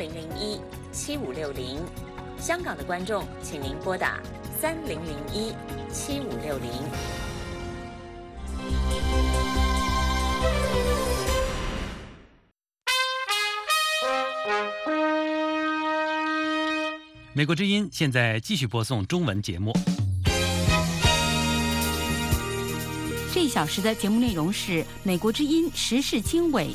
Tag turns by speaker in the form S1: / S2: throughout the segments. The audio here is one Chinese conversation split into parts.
S1: 零零一七五六零。香港的观众，请您拨打三零零一七五六零。
S2: 美国之音现在继续播送中文节目。
S3: 这一小时的节目内容是美国之音时事经纬。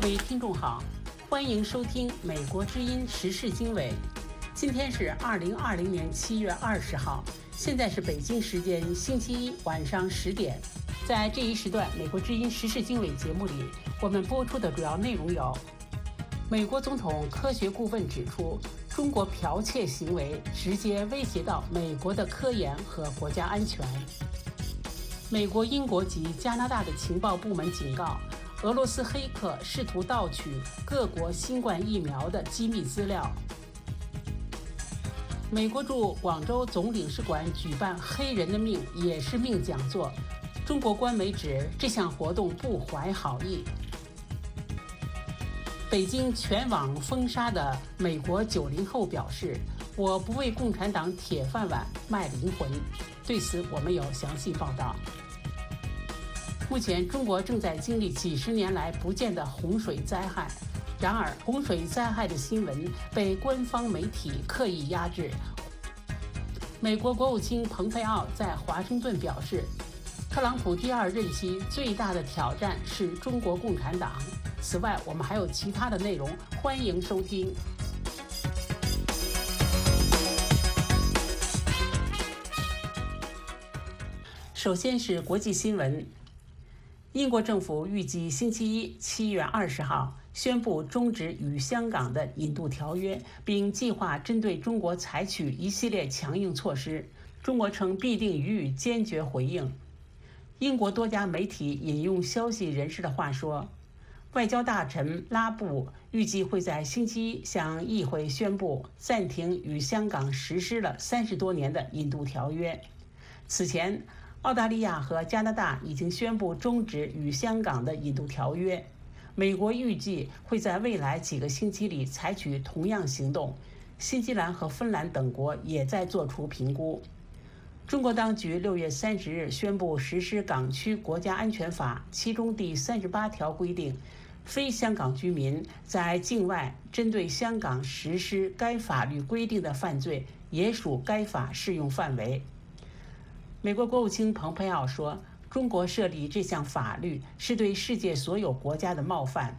S4: 各位听众好，欢迎收听美国之音时事经纬。今天是二零二零年七月二十号，现在是北京时间星期一晚上十点。在这一时段，美国之音时事经纬节目里，我们播出的主要内容有：美国总统科学顾问指出，中国剽窃行为直接威胁到美国的科研和国家安全；美国、英国及加拿大的情报部门警告，俄罗斯黑客试图盗取各国新冠疫苗的机密资料；美国驻广州总领事馆举办“黑人的命也是命”讲座。中国官媒指这项活动不怀好意。北京全网封杀的美国九零后表示：“我不为共产党铁饭碗卖灵魂。”对此，我们有详细报道。目前，中国正在经历几十年来不见的洪水灾害，然而洪水灾害的新闻被官方媒体刻意压制。美国国务卿蓬佩奥在华盛顿表示。特朗普第二任期最大的挑战是中国共产党。此外，我们还有其他的内容，欢迎收听。首先是国际新闻：英国政府预计星期一（七月二十号）宣布终止与香港的引渡条约，并计划针对中国采取一系列强硬措施。中国称必定予以坚决回应。英国多家媒体引用消息人士的话说，外交大臣拉布预计会在星期一向议会宣布暂停与香港实施了三十多年的引渡条约。此前，澳大利亚和加拿大已经宣布终止与香港的引渡条约。美国预计会在未来几个星期里采取同样行动。新西兰和芬兰等国也在做出评估。中国当局六月三十日宣布实施《港区国家安全法》，其中第三十八条规定，非香港居民在境外针对香港实施该法律规定的犯罪，也属该法适用范围。美国国务卿蓬佩奥说：“中国设立这项法律是对世界所有国家的冒犯。”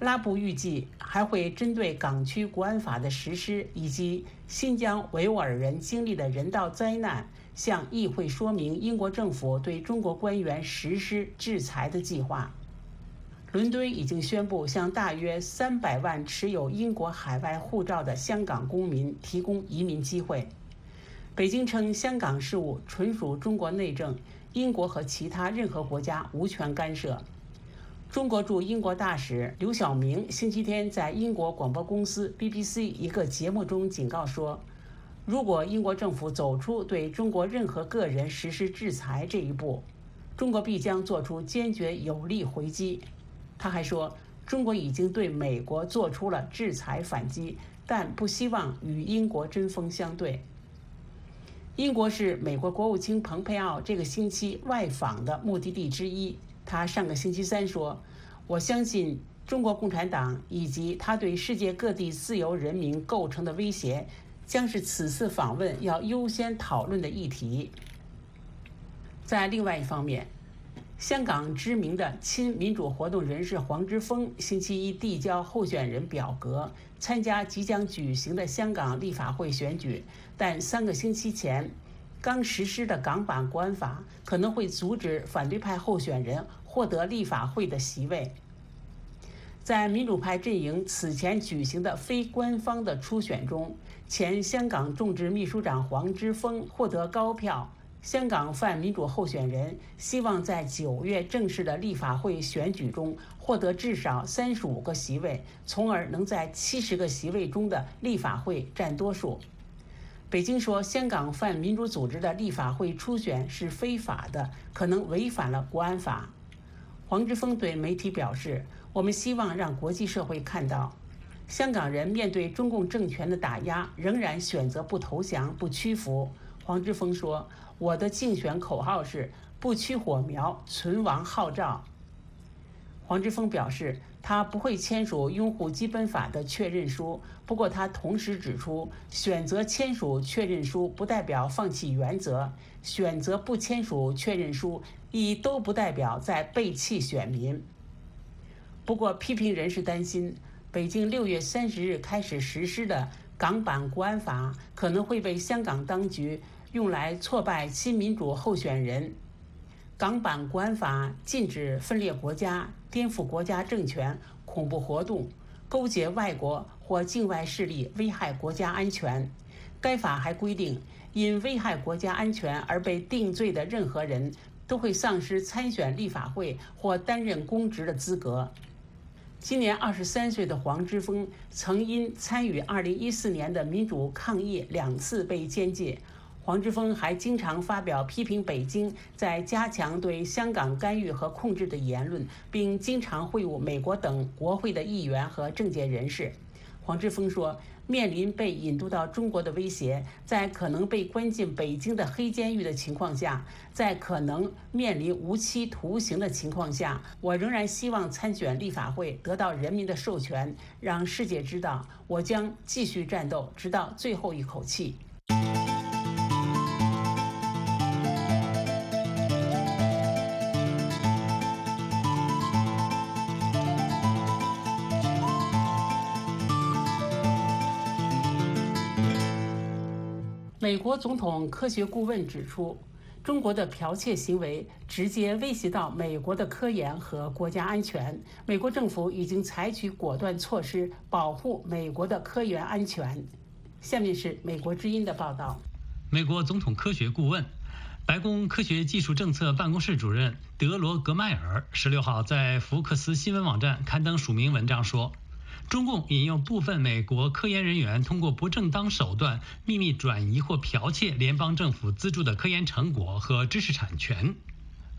S4: 拉布预计还会针对港区国安法的实施以及新疆维吾尔人经历的人道灾难，向议会说明英国政府对中国官员实施制裁的计划。伦敦已经宣布向大约三百万持有英国海外护照的香港公民提供移民机会。北京称香港事务纯属中国内政，英国和其他任何国家无权干涉。中国驻英国大使刘晓明星期天在英国广播公司 BBC 一个节目中警告说，如果英国政府走出对中国任何个人实施制裁这一步，中国必将做出坚决有力回击。他还说，中国已经对美国做出了制裁反击，但不希望与英国针锋相对。英国是美国国务卿蓬佩奥这个星期外访的目的地之一。他上个星期三说：“我相信中国共产党以及他对世界各地自由人民构成的威胁，将是此次访问要优先讨论的议题。”在另外一方面，香港知名的亲民主活动人士黄之锋星期一递交候选人表格，参加即将举行的香港立法会选举，但三个星期前。刚实施的港版国安法可能会阻止反对派候选人获得立法会的席位。在民主派阵营此前举行的非官方的初选中，前香港众志秘书长黄之锋获得高票。香港泛民主候选人希望在九月正式的立法会选举中获得至少三十五个席位，从而能在七十个席位中的立法会占多数。北京说，香港泛民主组织的立法会初选是非法的，可能违反了国安法。黄之锋对媒体表示：“我们希望让国际社会看到，香港人面对中共政权的打压，仍然选择不投降、不屈服。”黄之锋说：“我的竞选口号是‘不屈火苗，存亡号召’。”黄之锋表示，他不会签署拥护基本法的确认书。不过，他同时指出，选择签署确认书不代表放弃原则，选择不签署确认书亦都不代表在背弃选民。不过，批评人士担心，北京六月三十日开始实施的港版国安法可能会被香港当局用来挫败新民主候选人。港版国安法禁止分裂国家。颠覆国家政权、恐怖活动、勾结外国或境外势力危害国家安全。该法还规定，因危害国家安全而被定罪的任何人都会丧失参选立法会或担任公职的资格。今年二十三岁的黄之锋曾因参与二零一四年的民主抗议两次被监禁。黄之锋还经常发表批评北京在加强对香港干预和控制的言论，并经常会晤美国等国会的议员和政界人士。黄之锋说：“面临被引渡到中国的威胁，在可能被关进北京的黑监狱的情况下，在可能面临无期徒刑的情况下，我仍然希望参选立法会，得到人民的授权，让世界知道我将继续战斗，直到最后一口气。”美国总统科学顾问指出，中国的剽窃行为直接威胁到美国的科研和国家安全。美国政府已经采取果断措施保护美国的科研安全。下面是美国之音的报道。
S2: 美国总统科学顾问、白宫科学技术政策办公室主任德罗格迈尔十六号在福克斯新闻网站刊登署名文章说。中共引用部分美国科研人员通过不正当手段秘密转移或剽窃联邦政府资助的科研成果和知识产权。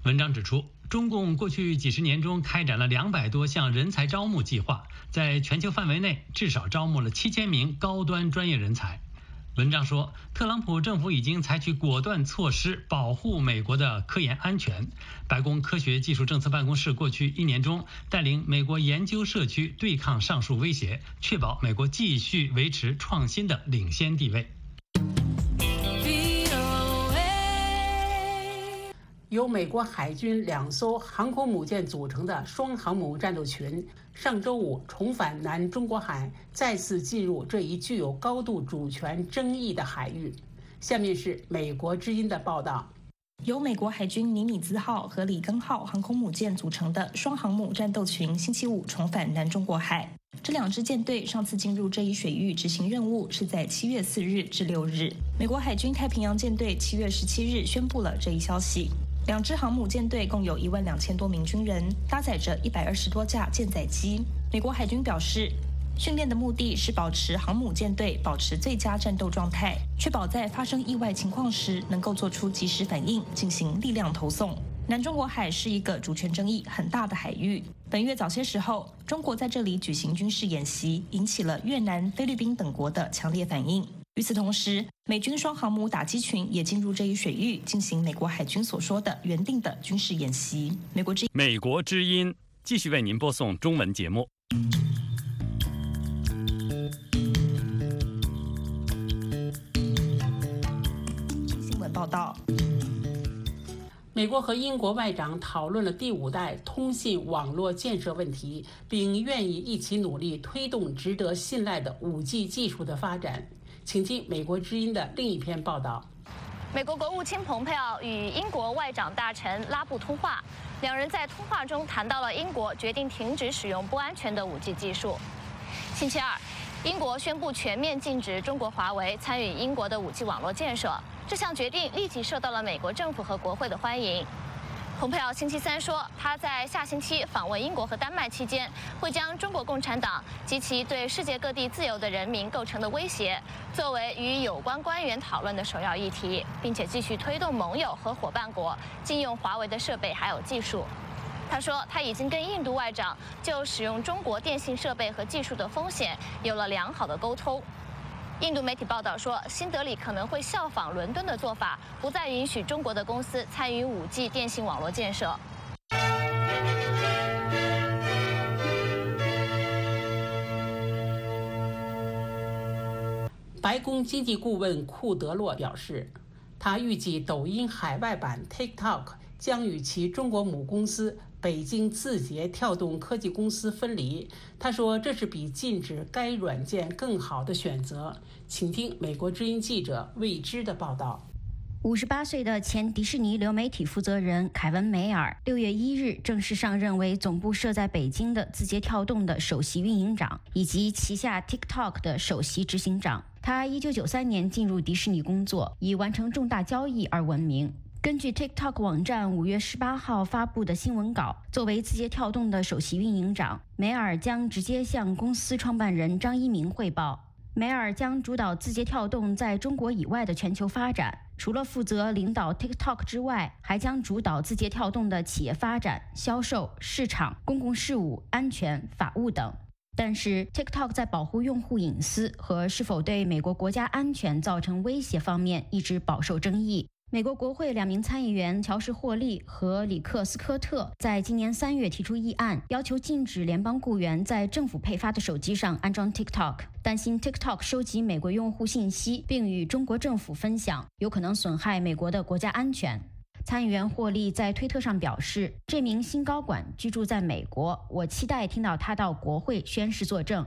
S2: 文章指出，中共过去几十年中开展了两百多项人才招募计划，在全球范围内至少招募了七千名高端专业人才。文章说，特朗普政府已经采取果断措施保护美国的科研安全。白宫科学技术政策办公室过去一年中带领美国研究社区对抗上述威胁，确保美国继续维持创新的领先地位。
S4: 由美国海军两艘航空母舰组成的双航母战斗群上周五重返南中国海，再次进入这一具有高度主权争议的海域。下面是美国之音的报道：
S5: 由美国海军尼米兹号和里根号航空母舰组成的双航母战斗群星期五重返南中国海。这两支舰队上次进入这一水域执行任务是在七月四日至六日。美国海军太平洋舰队七月十七日宣布了这一消息。两支航母舰队共有一万两千多名军人，搭载着一百二十多架舰载机。美国海军表示，训练的目的是保持航母舰队保持最佳战斗状态，确保在发生意外情况时能够做出及时反应，进行力量投送。南中国海是一个主权争议很大的海域。本月早些时候，中国在这里举行军事演习，引起了越南、菲律宾等国的强烈反应。与此同时，美军双航母打击群也进入这一水域，进行美国海军所说的原定的军事演习。美国之
S2: 美国之音继续为您播送中文节目。
S5: 新闻报道：
S4: 美国和英国外长讨论了第五代通信网络建设问题，并愿意一起努力推动值得信赖的 5G 技术的发展。请听美国之音的另一篇报道。
S6: 美国国务卿蓬佩奥与英国外长大臣拉布通话，两人在通话中谈到了英国决定停止使用不安全的 5G 技术。星期二，英国宣布全面禁止中国华为参与英国的 5G 网络建设，这项决定立即受到了美国政府和国会的欢迎。蓬佩奥星期三说，他在下星期访问英国和丹麦期间，会将中国共产党及其对世界各地自由的人民构成的威胁，作为与有关官员讨论的首要议题，并且继续推动盟友和伙伴国禁用华为的设备还有技术。他说，他已经跟印度外长就使用中国电信设备和技术的风险有了良好的沟通。印度媒体报道说，新德里可能会效仿伦敦的做法，不再允许中国的公司参与 5G 电信网络建设。
S4: 白宫经济顾问库德洛表示，他预计抖音海外版 TikTok 将与其中国母公司。北京字节跳动科技公司分离，他说这是比禁止该软件更好的选择。请听美国之音记者未知的报道。
S7: 五十八岁的前迪士尼流媒体负责人凯文·梅尔六月一日正式上任为总部设在北京的字节跳动的首席运营长，以及旗下 TikTok 的首席执行长。他一九九三年进入迪士尼工作，以完成重大交易而闻名。根据 TikTok 网站五月十八号发布的新闻稿，作为字节跳动的首席运营长，梅尔将直接向公司创办人张一鸣汇报。梅尔将主导字节跳动在中国以外的全球发展，除了负责领导 TikTok 之外，还将主导字节跳动的企业发展、销售、市场、公共事务、安全、法务等。但是，TikTok 在保护用户隐私和是否对美国国家安全造成威胁方面一直饱受争议。美国国会两名参议员乔什·霍利和里克·斯科特在今年三月提出议案，要求禁止联邦雇员在政府配发的手机上安装 TikTok，担心 TikTok 收集美国用户信息并与中国政府分享，有可能损害美国的国家安全。参议员霍利在推特上表示：“这名新高管居住在美国，我期待听到他到国会宣誓作证。”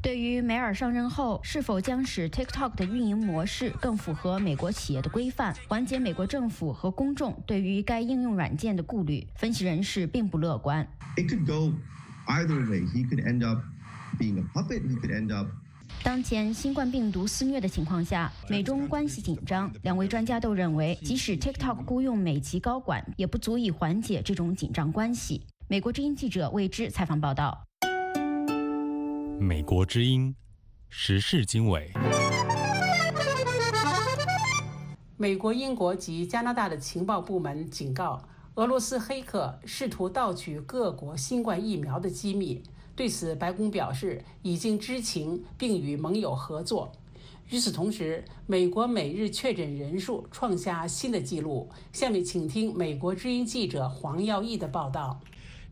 S7: 对于梅尔上任后是否将使 TikTok 的运营模式更符合美国企业的规范，缓解美国政府和公众对于该应用软件的顾虑，分析人士并不乐观。当前新冠病毒肆虐的情况下，美中关系紧张，两位专家都认为，即使 TikTok 雇佣美籍高管，也不足以缓解这种紧张关系。美国之音记者魏之采访报道。
S8: 美国之音时事经纬。
S4: 美国、英国及加拿大的情报部门警告，俄罗斯黑客试图盗取各国新冠疫苗的机密。对此，白宫表示已经知情，并与盟友合作。与此同时，美国每日确诊人数创下新的纪录。下面请听美国之音记者黄耀义的报道。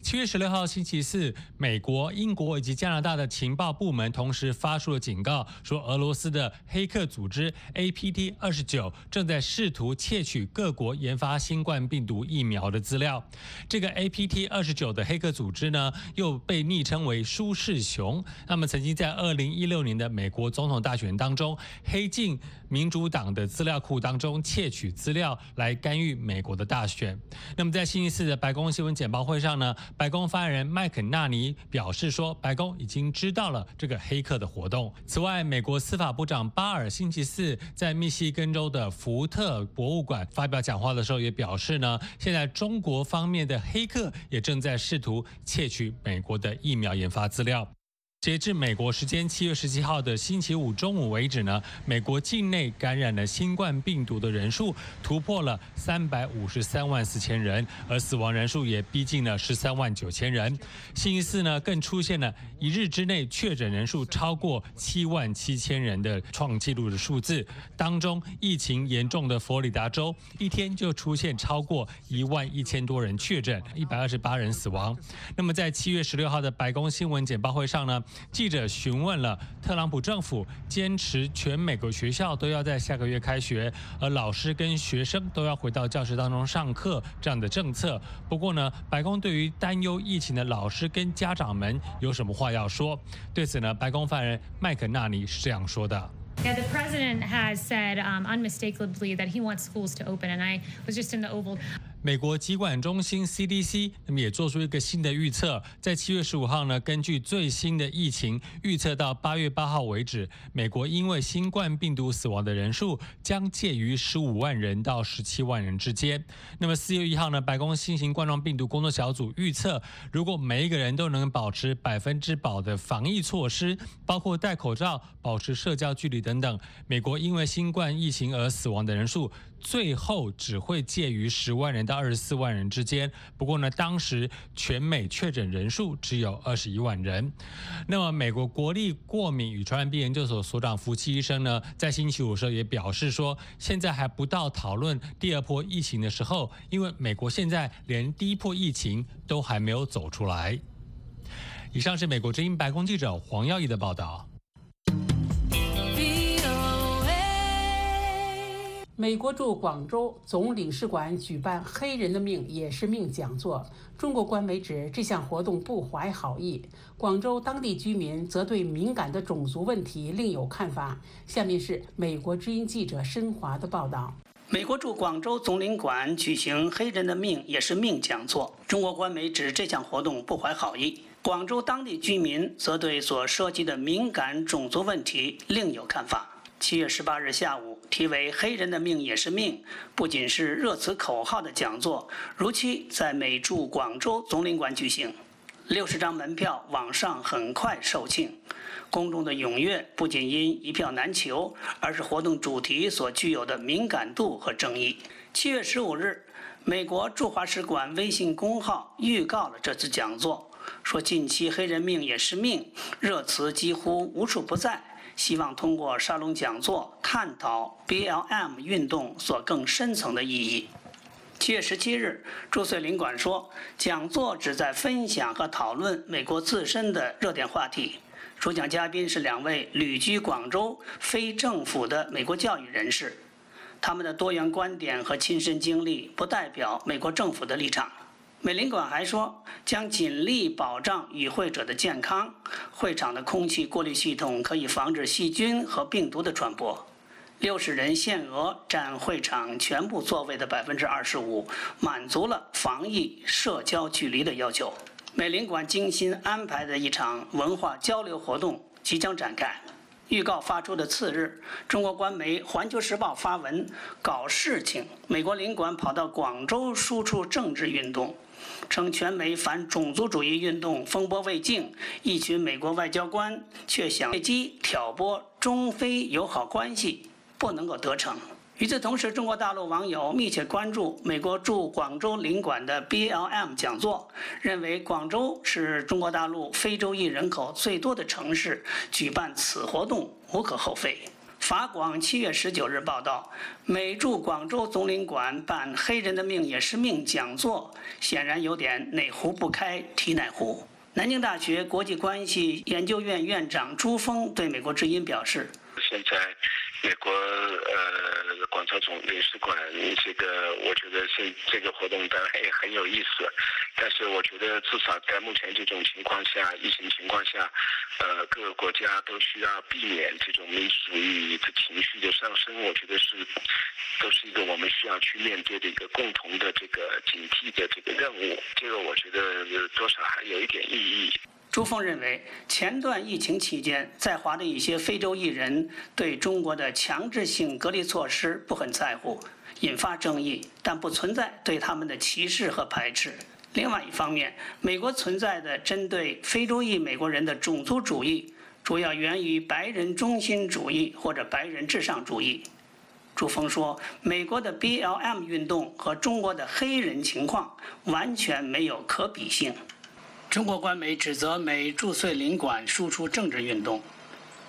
S8: 七月十六号星期四，美国、英国以及加拿大的情报部门同时发出了警告，说俄罗斯的黑客组织 APT 二十九正在试图窃取各国研发新冠病毒疫苗的资料。这个 APT 二十九的黑客组织呢，又被昵称为“舒适熊”。那么，曾经在二零一六年的美国总统大选当中，黑进民主党的资料库当中窃取资料，来干预美国的大选。那么，在星期四的白宫新闻简报会上呢？白宫发言人麦肯纳尼表示说，白宫已经知道了这个黑客的活动。此外，美国司法部长巴尔星期四在密西根州的福特博物馆发表讲话的时候，也表示呢，现在中国方面的黑客也正在试图窃取美国的疫苗研发资料。截至美国时间七月十七号的星期五中午为止呢，美国境内感染了新冠病毒的人数突破了三百五十三万四千人，而死亡人数也逼近了十三万九千人。星期四呢，更出现了一日之内确诊人数超过七万七千人的创纪录的数字。当中，疫情严重的佛罗里达州一天就出现超过一万一千多人确诊，一百二十八人死亡。那么，在七月十六号的白宫新闻简报会上呢？记者询问了特朗普政府坚持全美国学校都要在下个月开学，而老师跟学生都要回到教室当中上课这样的政策。不过呢，白宫对于担忧疫情的老师跟家长们有什么话要说？对此呢，白宫发言人麦肯纳尼是这样说的。
S9: Yeah, the president has said um, unmistakably that he wants schools to open, and I was just in the Oval.
S8: 美国疾管中心 CDC 那么也做出一个新的预测，在七月十五号呢，根据最新的疫情预测到八月八号为止，美国因为新冠病毒死亡的人数将介于十五万人到十七万人之间。那么四月一号呢，白宫新型冠状病毒工作小组预测，如果每一个人都能保持百分之百的防疫措施，包括戴口罩、保持社交距离等等，美国因为新冠疫情而死亡的人数。最后只会介于十万人到二十四万人之间。不过呢，当时全美确诊人数只有二十一万人。那么，美国国立过敏与传染病研究所所长福奇医生呢，在星期五时候也表示说，现在还不到讨论第二波疫情的时候，因为美国现在连第一波疫情都还没有走出来。以上是美国之音白宫记者黄耀义的报道。
S4: 美国驻广州总领事馆举办“黑人的命也是命”讲座，中国官媒指这项活动不怀好意，广州当地居民则对敏感的种族问题另有看法。下面是美国之音记者申华的报道：
S9: 美国驻广州总领馆举行“黑人的命也是命”讲座，中国官媒指这项活动不怀好意，广州当地居民则对所涉及的敏感种族问题另有看法。七月十八日下午，题为“黑人的命也是命”，不仅是热词口号的讲座，如期在美驻广州总领馆举行。六十张门票网上很快售罄，公众的踊跃不仅因一票难求，而是活动主题所具有的敏感度和争议。七月十五日，美国驻华使馆微信公号预告了这次讲座，说近期“黑人命也是命”热词几乎无处不在。希望通过沙龙讲座探讨 BLM 运动所更深层的意义。七月十七日，朱穗领馆说，讲座旨在分享和讨论美国自身的热点话题。主讲嘉宾是两位旅居广州、非政府的美国教育人士，他们的多元观点和亲身经历不代表美国政府的立场。美领馆还说，将尽力保障与会者的健康。会场的空气过滤系统可以防止细菌和病毒的传播。六十人限额占会场全部座位的百分之二十五，满足了防疫社交距离的要求。美领馆精心安排的一场文化交流活动即将展开。预告发出的次日，中国官媒《环球时报》发文搞事情，美国领馆跑到广州输出政治运动。称全美反种族主义运动风波未静，一群美国外交官却想借机挑拨中非友好关系，不能够得逞。与此同时，中国大陆网友密切关注美国驻广州领馆的 BLM 讲座，认为广州是中国大陆非洲裔人口最多的城市，举办此活动无可厚非。法广七月十九日报道，美驻广州总领馆办“黑人的命也是命”讲座，显然有点哪壶不开提哪壶。南京大学国际关系研究院院长朱峰对美国之音表示：“
S10: 现在。”美国呃，广州总领事馆这个，我觉得是这个活动当然也很有意思，但是我觉得至少在目前这种情况下，疫情情况下，呃，各个国家都需要避免这种民族主义的情绪的上升。我觉得是都是一个我们需要去面对的一个共同的这个警惕的这个任务。这个我觉得多少还有一点意义。
S9: 朱峰认为，前段疫情期间，在华的一些非洲艺人对中国的强制性隔离措施不很在乎，引发争议，但不存在对他们的歧视和排斥。另外一方面，美国存在的针对非洲裔美国人的种族主义，主要源于白人中心主义或者白人至上主义。朱峰说，美国的 BLM 运动和中国的黑人情况完全没有可比性。中国官媒指责美驻穗领馆输出政治运动。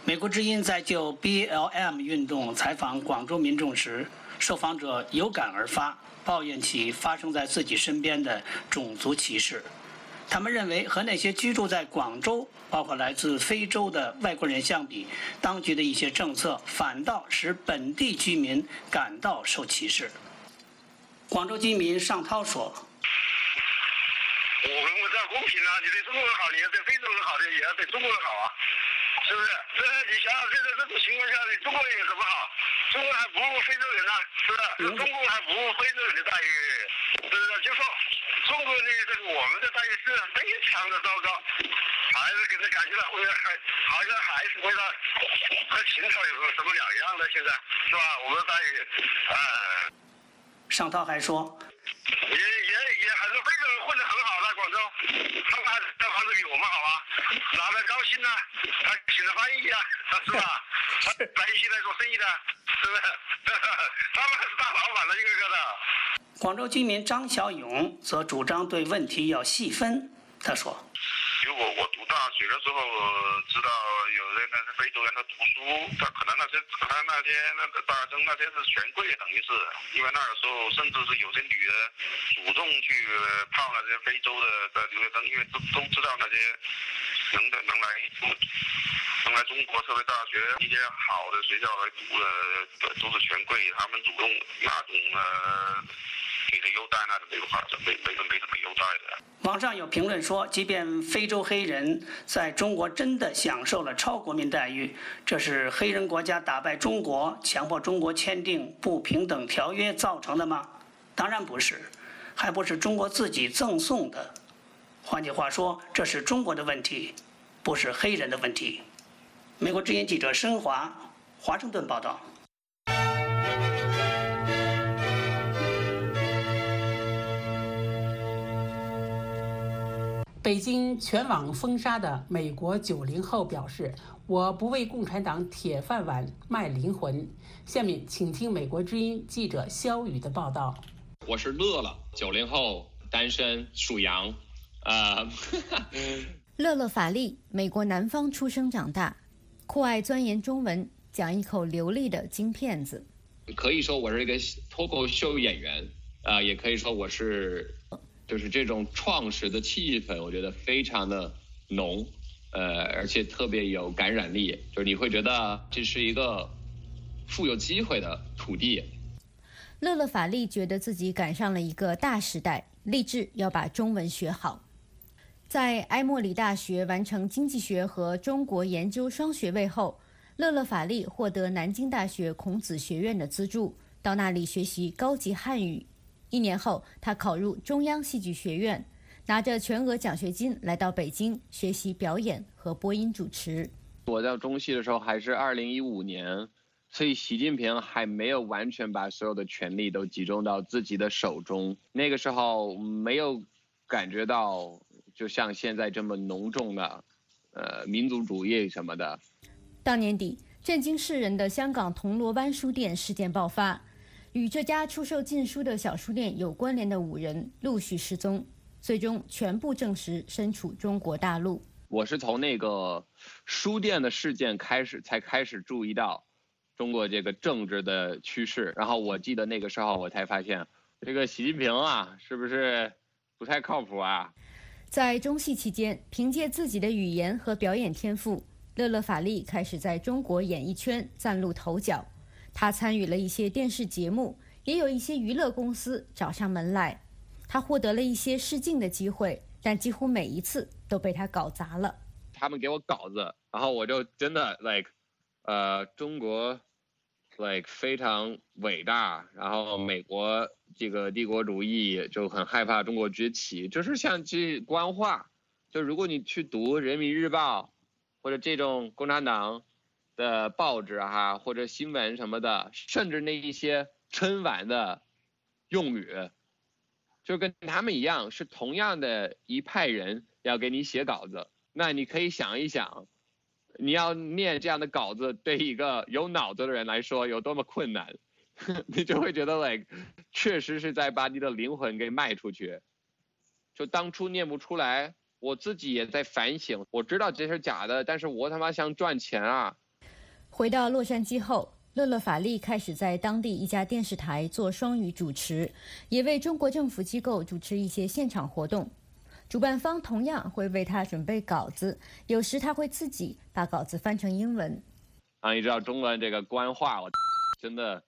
S9: 美国之音在就 BLM 运动采访广州民众时，受访者有感而发，抱怨起发生在自己身边的种族歧视。他们认为，和那些居住在广州，包括来自非洲的外国人相比，当局的一些政策反倒使本地居民感到受歧视。广州居民尚涛说。
S11: 我们我这样公平啊！你对中国人好，你要对非洲人好的，也要对中国人好啊，是不是？这你想想，现在这种情况下，你中国人有什么好？中国还不如非洲人呢，是吧？中国还不如非洲人的待遇，是不是？就说中国的这个我们的待遇是非常的糟糕，还是给他感觉到会还好像还是回到和秦朝有什么两样的？现在是吧？我们的待遇，啊。
S9: 尚涛还说，
S11: 也也也还是非洲人混得很好，在广州，他们还这房子比我们好啊，哪边高兴呢？还请了翻译啊，是吧？他来一起来做生意的，是不是？他们还是大老板了，一个个的。
S9: 广州居民张小勇则主张对问题要细分。他说：“
S11: 如果我读大学的时候知道有人那是非洲人他读书，他可能那些可能那些那个大学生那些是权贵，等于是，因为那个时候甚至是有些女的主动去泡那些非洲的的留学生，因为都都知道那些能的能来能来中国特别大学一些好的学校来读的都是权贵，他们主动那种呃。”给的优待那就没法子，没没没什么优待的。
S9: 网上有评论说，即便非洲黑人在中国真的享受了超国民待遇，这是黑人国家打败中国、强迫中国签订不平等条约造成的吗？当然不是，还不是中国自己赠送的。换句话说，这是中国的问题，不是黑人的问题。美国之音记者申华，华盛顿报道。
S4: 北京全网封杀的美国九零后表示：“我不为共产党铁饭碗卖灵魂。”下面请听美国之音记者肖宇的报道。
S12: 我是乐乐，九零后，单身，属羊。啊，
S7: 乐乐法力，美国南方出生长大，酷爱钻研中文，讲一口流利的京片子。
S12: 可以说我是一个脱口秀演员，啊，也可以说我是。就是这种创始的气氛，我觉得非常的浓，呃，而且特别有感染力。就是你会觉得这是一个富有机会的土地。
S7: 乐乐法力觉得自己赶上了一个大时代，立志要把中文学好。在埃默里大学完成经济学和中国研究双学位后，乐乐法力获得南京大学孔子学院的资助，到那里学习高级汉语。一年后，他考入中央戏剧学院，拿着全额奖学金来到北京学习表演和播音主持。
S12: 我到中戏的时候还是二零一五年，所以习近平还没有完全把所有的权力都集中到自己的手中。那个时候没有感觉到，就像现在这么浓重的，呃，民族主义什么的。
S7: 到年底，震惊世人的香港铜锣湾书店事件爆发。与这家出售禁书的小书店有关联的五人陆续失踪，最终全部证实身处中国大陆。
S12: 我是从那个书店的事件开始，才开始注意到中国这个政治的趋势。然后我记得那个时候，我才发现这个习近平啊，是不是不太靠谱啊？
S7: 在中戏期间，凭借自己的语言和表演天赋，乐乐法力开始在中国演艺圈崭露头角。他参与了一些电视节目，也有一些娱乐公司找上门来。他获得了一些试镜的机会，但几乎每一次都被他搞砸了。
S12: 他们给我稿子，然后我就真的 like，呃，中国 like 非常伟大，然后美国这个帝国主义就很害怕中国崛起，就是像这官话。就如果你去读《人民日报》或者这种共产党。的报纸哈，或者新闻什么的，甚至那一些春晚的用语，就跟他们一样，是同样的一派人要给你写稿子。那你可以想一想，你要念这样的稿子，对一个有脑子的人来说有多么困难，你就会觉得，like，确实是在把你的灵魂给卖出去。就当初念不出来，我自己也在反省。我知道这是假的，但是我他妈想赚钱啊。
S7: 回到洛杉矶后，乐乐法利开始在当地一家电视台做双语主持，也为中国政府机构主持一些现场活动。主办方同样会为他准备稿子，有时他会自己把稿子翻成英文。
S12: 啊，你知道中文这个官话，我真的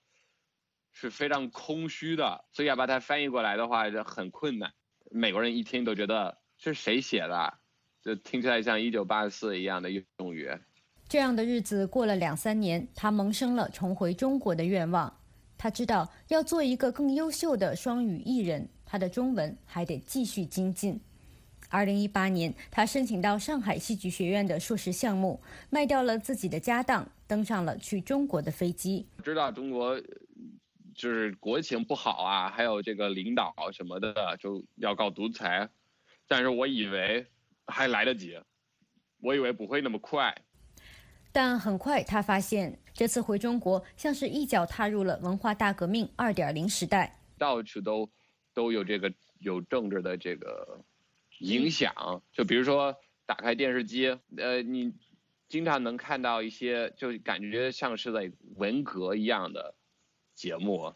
S12: 是非常空虚的，所以要把它翻译过来的话就很困难。美国人一听都觉得是谁写的，就听起来像一九八四一样的用语。
S7: 这样的日子过了两三年，他萌生了重回中国的愿望。他知道要做一个更优秀的双语艺人，他的中文还得继续精进。二零一八年，他申请到上海戏剧学院的硕士项目，卖掉了自己的家当，登上了去中国的飞机。
S12: 知道中国就是国情不好啊，还有这个领导什么的就要搞独裁，但是我以为还来得及，我以为不会那么快。
S7: 但很快他发现，这次回中国像是一脚踏入了文化大革命二点零时代，
S12: 到处都都有这个有政治的这个。影响，就比如说打开电视机，呃，你经常能看到一些，就感觉像是在文革一样的节目，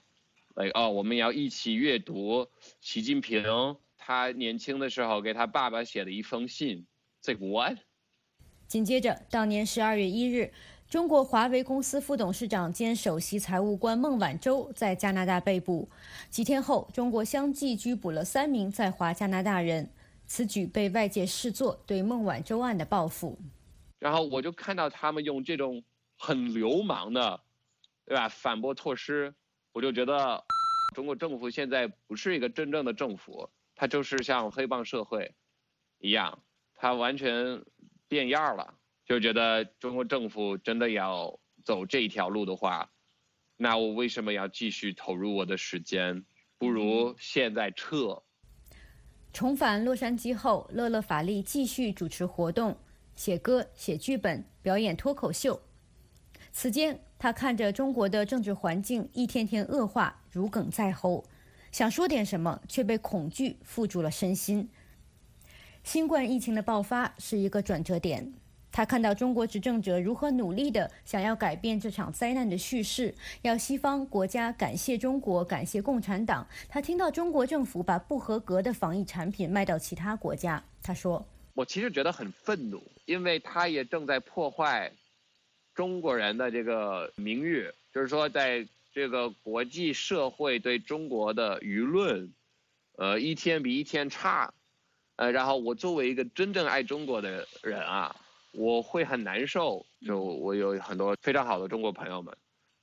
S12: 哎哦，我们要一起阅读习近平他年轻的时候给他爸爸写的一封信，这 what？
S7: 紧接着，当年十二月一日，中国华为公司副董事长兼首席财务官孟晚舟在加拿大被捕，几天后，中国相继拘捕了三名在华加拿大人。此举被外界视作对孟晚舟案的报复，
S12: 然后我就看到他们用这种很流氓的，对吧？反驳措施，我就觉得中国政府现在不是一个真正的政府，它就是像黑帮社会一样，它完全变样了。就觉得中国政府真的要走这一条路的话，那我为什么要继续投入我的时间？不如现在撤。
S7: 重返洛杉矶后，乐乐法力继续主持活动、写歌、写剧本、表演脱口秀。此间，他看着中国的政治环境一天天恶化，如鲠在喉，想说点什么，却被恐惧缚住了身心。新冠疫情的爆发是一个转折点。他看到中国执政者如何努力的想要改变这场灾难的叙事，要西方国家感谢中国，感谢共产党。他听到中国政府把不合格的防疫产品卖到其他国家，他说：“
S12: 我其实觉得很愤怒，因为他也正在破坏中国人的这个名誉，就是说，在这个国际社会对中国的舆论，呃，一天比一天差。呃，然后我作为一个真正爱中国的人啊。”我会很难受，就我有很多非常好的中国朋友们，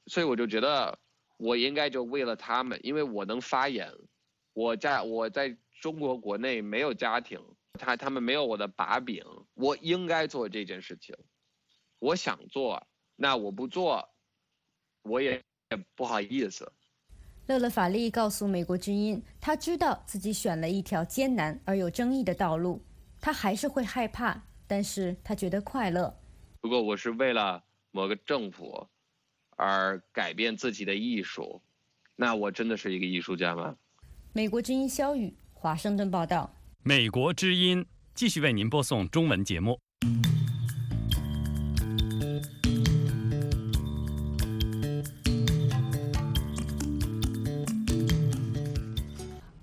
S12: 所以我就觉得我应该就为了他们，因为我能发言，我在我在中国国内没有家庭，他他们没有我的把柄，我应该做这件事情，我想做，那我不做，我也不好意思。
S7: 乐乐法利告诉美国之音，他知道自己选了一条艰难而有争议的道路，他还是会害怕。但是他觉得快乐。
S12: 如果我是为了某个政府而改变自己的艺术，那我真的是一个艺术家吗？
S7: 美国之音肖宇，华盛顿报道。
S13: 美国之音继续为您播送中文节目。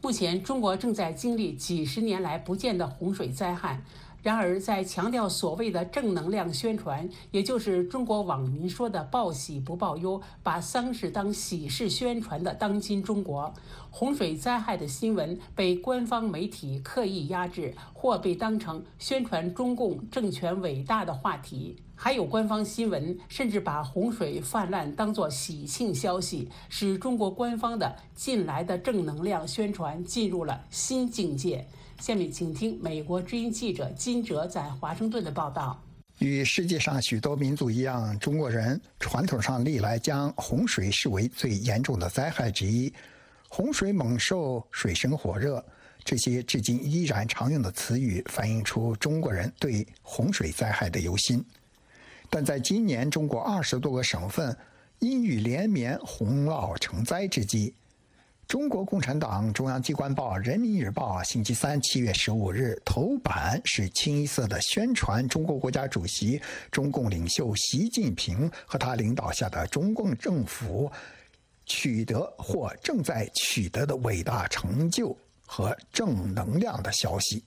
S4: 目前，中国正在经历几十年来不见的洪水灾害。然而，在强调所谓的正能量宣传，也就是中国网民说的“报喜不报忧”，把丧事当喜事宣传的当今中国，洪水灾害的新闻被官方媒体刻意压制，或被当成宣传中共政权伟大的话题；还有官方新闻甚至把洪水泛滥当作喜庆消息，使中国官方的近来的正能量宣传进入了新境界。下面请听美国之音记者金哲在华盛顿的报道。
S14: 与世界上许多民族一样，中国人传统上历来将洪水视为最严重的灾害之一。洪水猛兽、水深火热，这些至今依然常用的词语，反映出中国人对洪水灾害的忧心。但在今年中国二十多个省份阴雨连绵、洪涝成灾之际，中国共产党中央机关报《人民日报》星期三七月十五日头版是清一色的宣传中国国家主席、中共领袖习近平和他领导下的中共政府取得或正在取得的伟大成就和正能量的消息。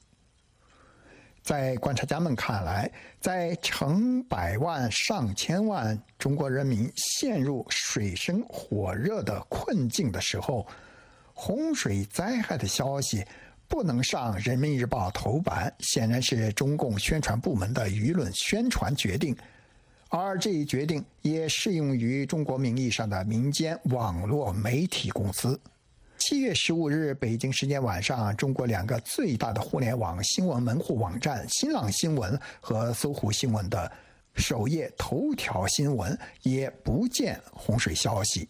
S14: 在观察家们看来，在成百万上千万中国人民陷入水深火热的困境的时候，洪水灾害的消息不能上《人民日报》头版，显然是中共宣传部门的舆论宣传决定。而这一决定也适用于中国名义上的民间网络媒体公司。七月十五日，北京时间晚上，中国两个最大的互联网新闻门户网站新浪新闻和搜狐新闻的首页头条新闻也不见洪水消息。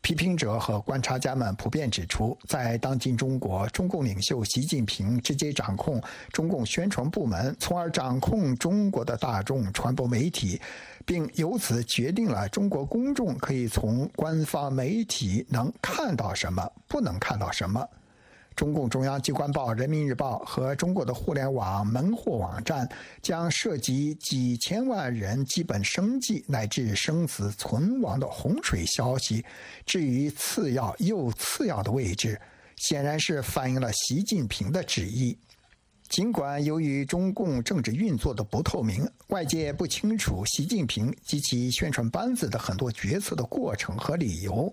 S14: 批评者和观察家们普遍指出，在当今中国，中共领袖习近平直接掌控中共宣传部门，从而掌控中国的大众传播媒体，并由此决定了中国公众可以从官方媒体能看到什么，不能看到什么。中共中央机关报《人民日报》和中国的互联网门户网站将涉及几千万人基本生计乃至生死存亡的洪水消息置于次要又次要的位置，显然是反映了习近平的旨意。尽管由于中共政治运作的不透明，外界不清楚习近平及其宣传班子的很多决策的过程和理由。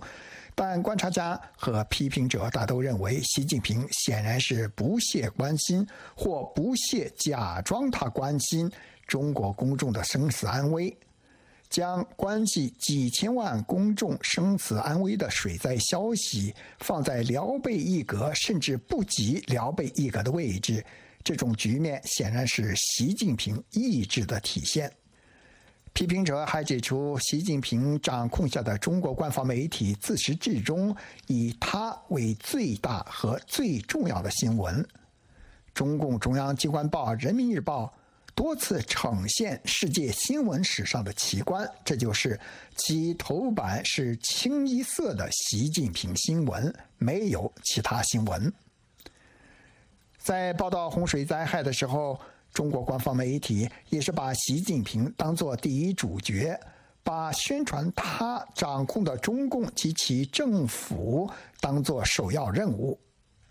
S14: 但观察家和批评者大都认为，习近平显然是不屑关心或不屑假装他关心中国公众的生死安危，将关系几千万公众生死安危的水灾消息放在辽备一格甚至不及辽备一格的位置。这种局面显然是习近平意志的体现。批评者还指出，习近平掌控下的中国官方媒体自始至终以他为最大和最重要的新闻。中共中央机关报《人民日报》多次呈现世界新闻史上的奇观，这就是其头版是清一色的习近平新闻，没有其他新闻。在报道洪水灾害的时候。中国官方媒体也是把习近平当作第一主角，把宣传他掌控的中共及其政府当作首要任务。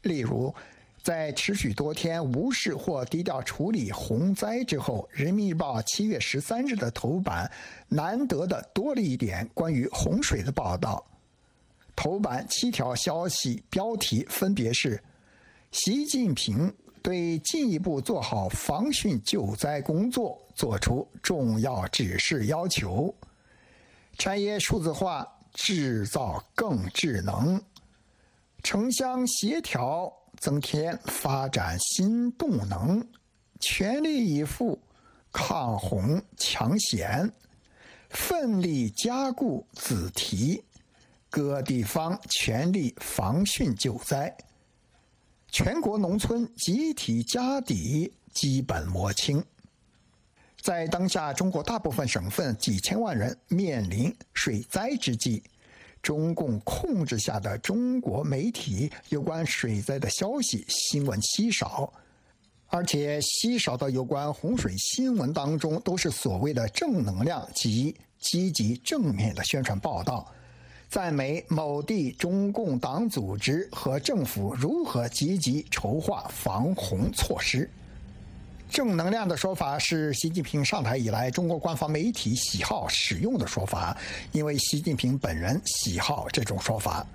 S14: 例如，在持续多天无视或低调处理洪灾之后，《人民日报》七月十三日的头版难得的多了一点关于洪水的报道。头版七条消息标题分别是：习近平。对进一步做好防汛救灾工作作出重要指示要求。产业数字化，制造更智能，城乡协调，增添发展新动能，全力以赴抗洪抢险，奋力加固子提，各地方全力防汛救灾。全国农村集体家底基本摸清。在当下中国大部分省份几千万人面临水灾之际，中共控制下的中国媒体有关水灾的消息新闻稀少，而且稀少的有关洪水新闻当中都是所谓的正能量及积极正面的宣传报道。赞美某地中共党组织和政府如何积极筹划防洪措施。正能量的说法是习近平上台以来中国官方媒体喜好使用的说法，因为习近平本人喜好这种说法。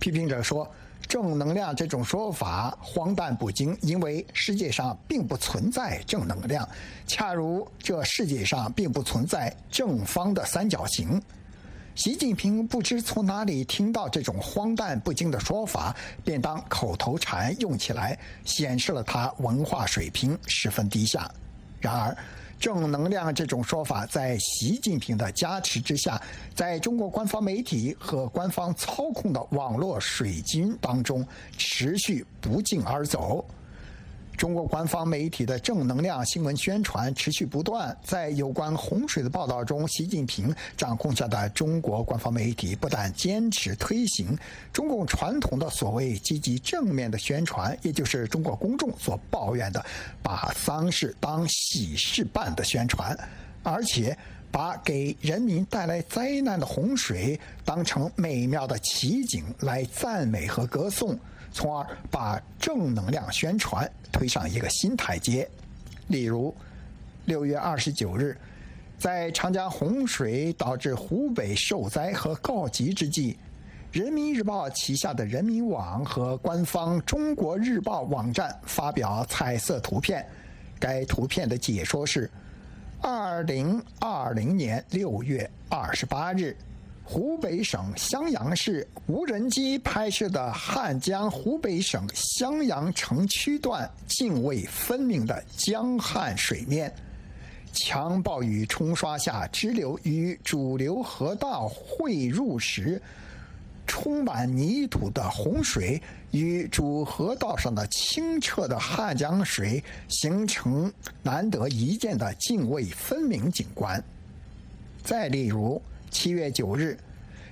S14: 批评者说，正能量这种说法荒诞不经，因为世界上并不存在正能量，恰如这世界上并不存在正方的三角形。习近平不知从哪里听到这种荒诞不经的说法，便当口头禅用起来，显示了他文化水平十分低下。然而，正能量这种说法在习近平的加持之下，在中国官方媒体和官方操控的网络水军当中持续不胫而走。中国官方媒体的正能量新闻宣传持续不断，在有关洪水的报道中，习近平掌控下的中国官方媒体不但坚持推行中共传统的所谓积极正面的宣传，也就是中国公众所抱怨的把丧事当喜事办的宣传，而且把给人民带来灾难的洪水当成美妙的奇景来赞美和歌颂。从而把正能量宣传推上一个新台阶。例如，六月二十九日，在长江洪水导致湖北受灾和告急之际，《人民日报》旗下的人民网和官方《中国日报》网站发表彩色图片。该图片的解说是：二零二零年六月二十八日，湖北省襄阳市无人机拍摄的汉江湖北省襄阳城区段泾渭分明的江汉水面，强暴雨冲刷下支流与主流河道汇入时。充满泥土的洪水与主河道上的清澈的汉江水形成难得一见的泾渭分明景观。再例如，七月九日，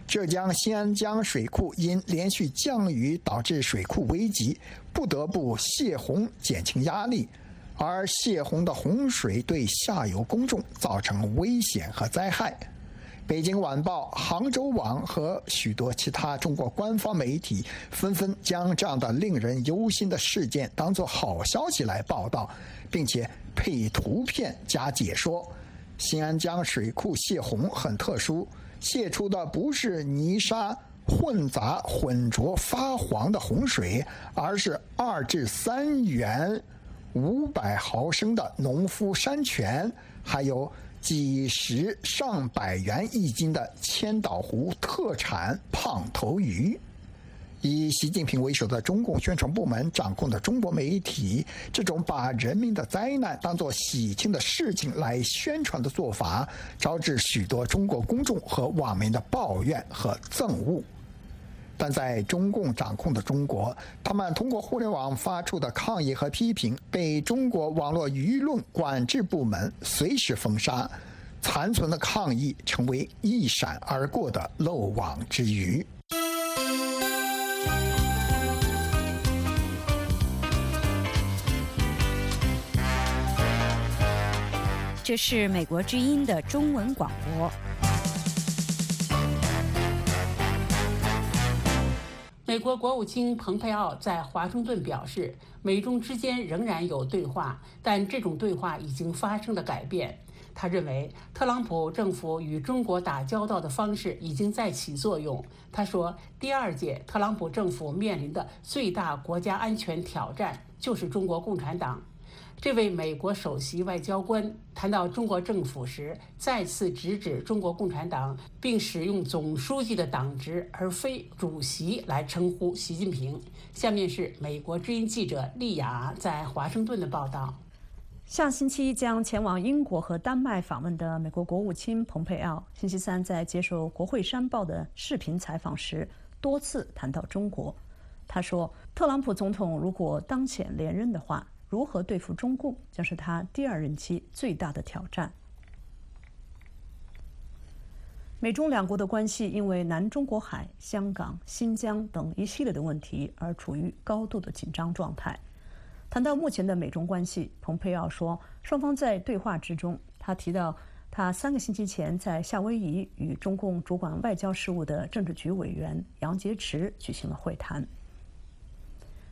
S14: 浙江新安江水库因连续降雨导致水库危急，不得不泄洪减轻压力，而泄洪的洪水对下游公众造成危险和灾害。北京晚报、杭州网和许多其他中国官方媒体纷纷将这样的令人忧心的事件当作好消息来报道，并且配图片加解说。新安江水库泄洪很特殊，泄出的不是泥沙混杂、浑浊发黄的洪水，而是二至三元五百毫升的农夫山泉，还有。几十上百元一斤的千岛湖特产胖头鱼，以习近平为首的中共宣传部门掌控的中国媒体，这种把人民的灾难当作喜庆的事情来宣传的做法，招致许多中国公众和网民的抱怨和憎恶。但在中共掌控的中国，他们通过互联网发出的抗议和批评，被中国网络舆论管制部门随时封杀，残存的抗议成为一闪而过的漏网之鱼。
S3: 这是美国之音的中文广播。
S4: 美国国务卿蓬佩奥在华盛顿表示，美中之间仍然有对话，但这种对话已经发生了改变。他认为，特朗普政府与中国打交道的方式已经在起作用。他说，第二届特朗普政府面临的最大国家安全挑战就是中国共产党。这位美国首席外交官谈到中国政府时，再次直指中国共产党，并使用“总书记”的党职而非“主席”来称呼习近平。下面是美国之音记者丽雅在华盛顿的报道：
S15: 下星期将前往英国和丹麦访问的美国国务卿蓬佩奥，星期三在接受《国会山报》的视频采访时，多次谈到中国。他说：“特朗普总统如果当选连任的话。”如何对付中共，将是他第二任期最大的挑战。美中两国的关系因为南中国海、香港、新疆等一系列的问题而处于高度的紧张状态。谈到目前的美中关系，蓬佩奥说，双方在对话之中，他提到他三个星期前在夏威夷与中共主管外交事务的政治局委员杨洁篪举行了会谈。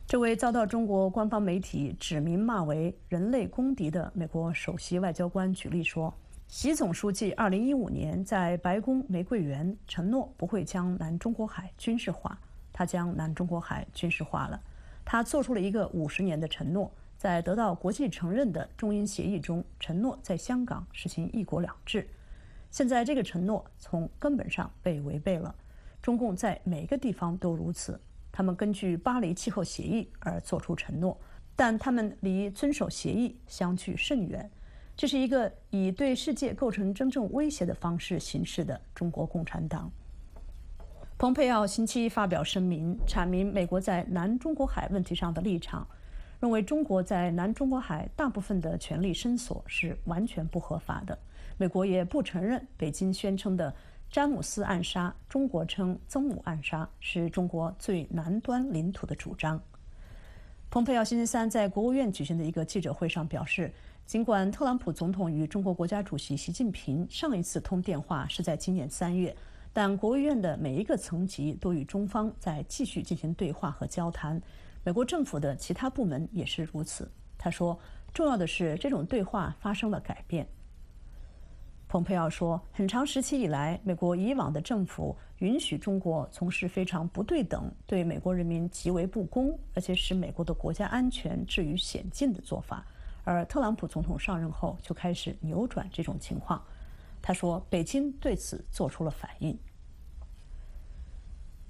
S15: 这位遭到中国官方媒体指名骂为“人类公敌”的美国首席外交官举例说：“习总书记2015年在白宫玫瑰园承诺不会将南中国海军事化，他将南中国海军事化了。他做出了一个五十年的承诺，在得到国际承认的中英协议中承诺在香港实行‘一国两制’。现在这个承诺从根本上被违背了。中共在每个地方都如此。”他们根据巴黎气候协议而做出承诺，但他们离遵守协议相距甚远。这是一个以对世界构成真正威胁的方式行事的中国共产党。蓬佩奥星期一发表声明，阐明美国在南中国海问题上的立场，认为中国在南中国海大部分的权力伸索是完全不合法的。美国也不承认北京宣称的。詹姆斯暗杀，中国称曾母暗杀，是中国最南端领土的主张。蓬佩奥星期三在国务院举行的一个记者会上表示，尽管特朗普总统与中国国家主席习近平上一次通电话是在今年三月，但国务院的每一个层级都与中方在继续进行对话和交谈。美国政府的其他部门也是如此。他说，重要的是这种对话发生了改变。蓬佩奥说：“很长时期以来，美国以往的政府允许中国从事非常不对等、对美国人民极为不公，而且使美国的国家安全置于险境的做法。而特朗普总统上任后就开始扭转这种情况。他说，北京对此做出了反应。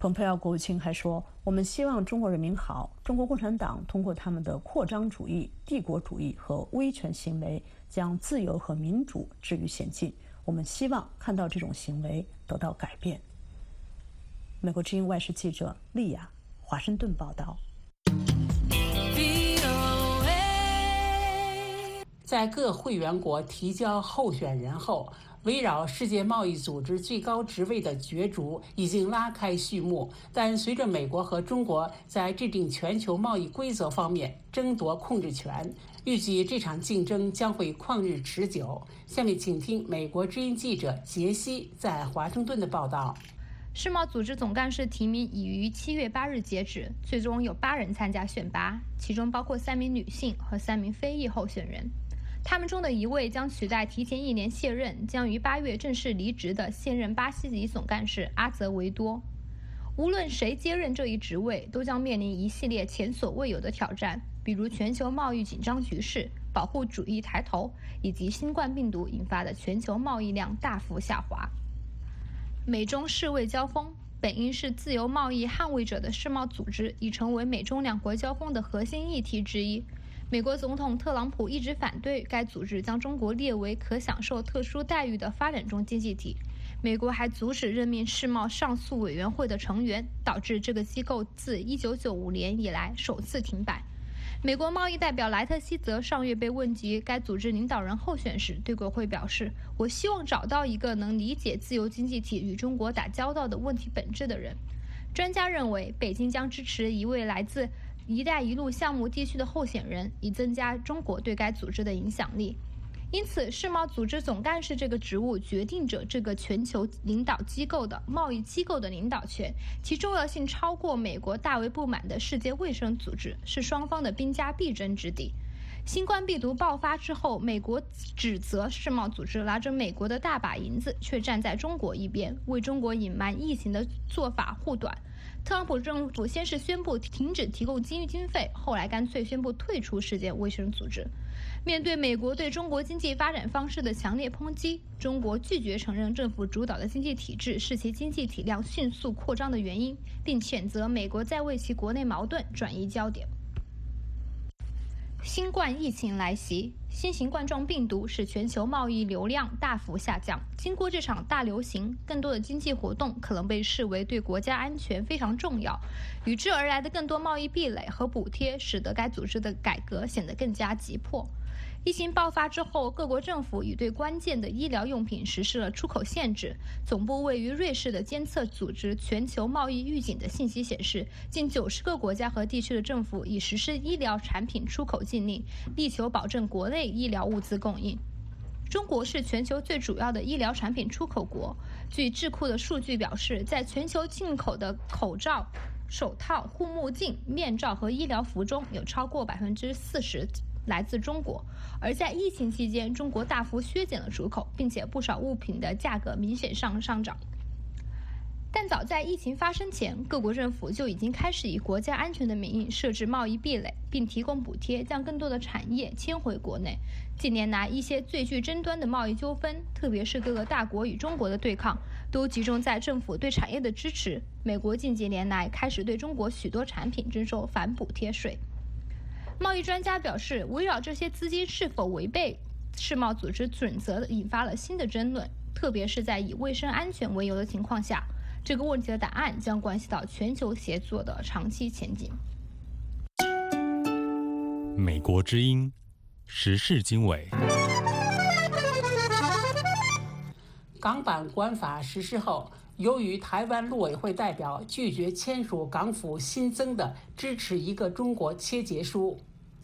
S15: 蓬佩奥国务卿还说：“我们希望中国人民好。中国共产党通过他们的扩张主义、帝国主义和威权行为，将自由和民主置于险境。我们希望看到这种行为得到改变。”美国之音外事记者利亚，华盛顿报道。
S4: 在各会员国提交候选人后。围绕世界贸易组织最高职位的角逐已经拉开序幕，但随着美国和中国在制定全球贸易规则方面争夺控制权，预计这场竞争将会旷日持久。下面请听美国之音记者杰西在华盛顿的报道。
S16: 世贸组织总干事提名已于七月八日截止，最终有八人参加选拔，其中包括三名女性和三名非裔候选人。他们中的一位将取代提前一年卸任、将于八月正式离职的现任巴西籍总干事阿泽维多。无论谁接任这一职位，都将面临一系列前所未有的挑战，比如全球贸易紧张局势、保护主义抬头，以及新冠病毒引发的全球贸易量大幅下滑。美中世卫交锋，本应是自由贸易捍卫者的世贸组织，已成为美中两国交锋的核心议题之一。美国总统特朗普一直反对该组织将中国列为可享受特殊待遇的发展中经济体。美国还阻止任命世贸上诉委员会的成员，导致这个机构自1995年以来首次停摆。美国贸易代表莱特希泽上月被问及该组织领导人候选时，对国会表示：“我希望找到一个能理解自由经济体与中国打交道的问题本质的人。”专家认为，北京将支持一位来自。“一带一路”项目地区的候选人，以增加中国对该组织的影响力。因此，世贸组织总干事这个职务决定着这个全球领导机构的贸易机构的领导权，其重要性超过美国大为不满的世界卫生组织，是双方的兵家必争之地。新冠病毒爆发之后，美国指责世贸组织拿着美国的大把银子，却站在中国一边，为中国隐瞒疫情的做法护短。特朗普政府先是宣布停止提供经经费，后来干脆宣布退出世界卫生组织。面对美国对中国经济发展方式的强烈抨击，中国拒绝承认政府主导的经济体制是其经济体量迅速扩张的原因，并谴责美国在为其国内矛盾转移焦点。新冠疫情来袭，新型冠状病毒使全球贸易流量大幅下降。经过这场大流行，更多的经济活动可能被视为对国家安全非常重要。与之而来的更多贸易壁垒和补贴，使得该组织的改革显得更加急迫。疫情爆发之后，各国政府已对关键的医疗用品实施了出口限制。总部位于瑞士的监测组织全球贸易预警的信息显示，近九十个国家和地区的政府已实施医疗产品出口禁令，力求保证国内医疗物资供应。中国是全球最主要的医疗产品出口国。据智库的数据表示，在全球进口的口罩、手套、护目镜、面罩和医疗服中有超过百分之四十。来自中国，而在疫情期间，中国大幅削减了出口，并且不少物品的价格明显上上涨。但早在疫情发生前，各国政府就已经开始以国家安全的名义设置贸易壁垒，并提供补贴，将更多的产业迁回国内。近年来，一些最具争端的贸易纠纷，特别是各个大国与中国的对抗，都集中在政府对产业的支持。美国近几年来开始对中国许多产品征收反补贴税。贸易专家表示，围绕这些资金是否违背世贸组织准则，引发了新的争论，特别是在以卫生安全为由的情况下。这个问题的答案将关系到全球协作的长期前景。
S8: 美国之音时事经纬。
S4: 港版国安法实施后。由于台湾陆委会代表拒绝签署港府新增的支持一个中国切结书，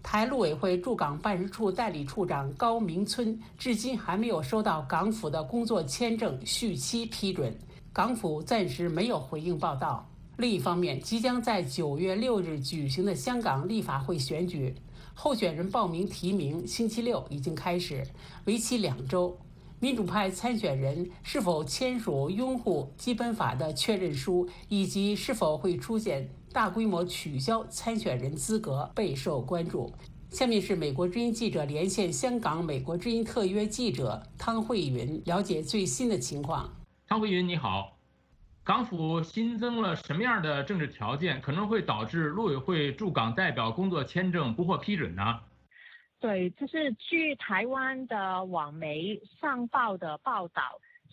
S4: 台陆委会驻港办事处代理处长高明村至今还没有收到港府的工作签证续期批准，港府暂时没有回应报道。另一方面，即将在九月六日举行的香港立法会选举，候选人报名提名星期六已经开始，为期两周。民主派参选人是否签署拥护基本法的确认书，以及是否会出现大规模取消参选人资格，备受关注。下面是美国之音记者连线香港美国之音特约记者汤慧云，了解最新的情况。
S17: 汤慧云，你好。港府新增了什么样的政治条件，可能会导致陆委会驻港代表工作签证不获批准呢？
S18: 对，就是据台湾的网媒上报的报道。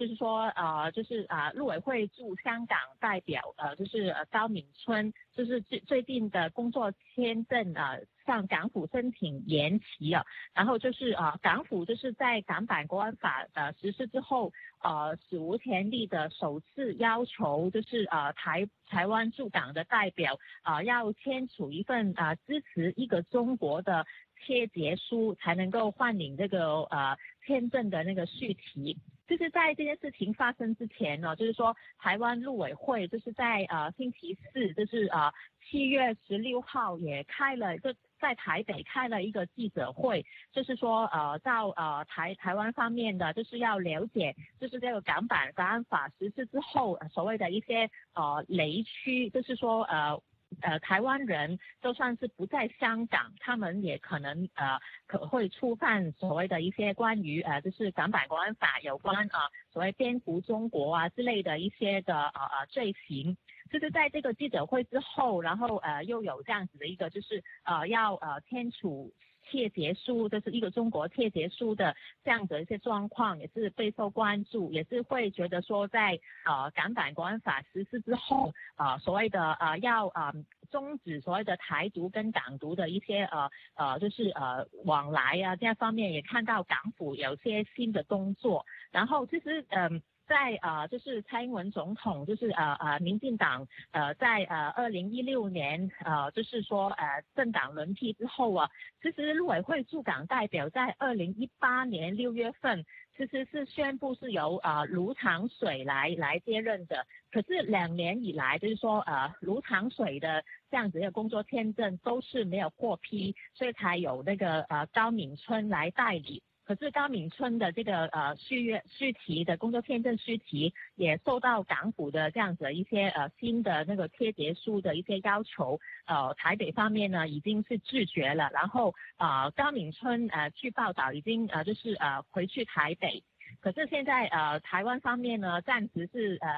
S18: 就是说，呃，就是啊，陆委会驻香港代表，呃，就是呃高敏春，就是最最近的工作签证啊，向港府申请延期啊，然后就是啊，港府就是在港版国安法呃实施之后，呃，史无前例的首次要求，就是呃台台湾驻港的代表啊要签署一份啊支持一个中国的切结书，才能够换领这个呃签证的那个续期。就是在这件事情发生之前呢，就是说台湾陆委会就是在呃星期四，就是呃七月十六号也开了，就在台北开了一个记者会，就是说呃到呃台台湾方面的就是要了解，就是这个港版国安法实施之后所谓的一些呃雷区，就是说呃。呃，台湾人就算是不在香港，他们也可能呃可会触犯所谓的一些关于呃就是港版国安法有关啊所谓颠覆中国啊之类的一些的呃呃罪行。就是在这个记者会之后，然后呃又有这样子的一个就是呃要呃签署。切结书，这是一个中国切结书的这样的一些状况，也是备受关注，也是会觉得说，在呃港版国安法实施之后，呃所谓的呃要呃终止所谓的台独跟港独的一些呃呃就是呃往来啊这样方面，也看到港府有些新的工作，然后其实嗯。在呃，就是蔡英文总统，就是呃呃，民进党呃，在呃二零一六年呃，就是说呃政党轮替之后啊，其实陆委会驻港代表在二零一八年六月份其实是宣布是由呃卢长水来来接任的，可是两年以来就是说呃卢长水的这样子的工作签证都是没有获批，所以才有那个呃高敏春来代理。可是高敏春的这个呃续约续期的工作签证续期也受到港府的这样子一些呃新的那个贴结书的一些要求，呃台北方面呢已经是拒绝了，然后啊高敏春呃据报道已经呃就是呃回去台北，可是现在呃台湾方面呢暂时是呃。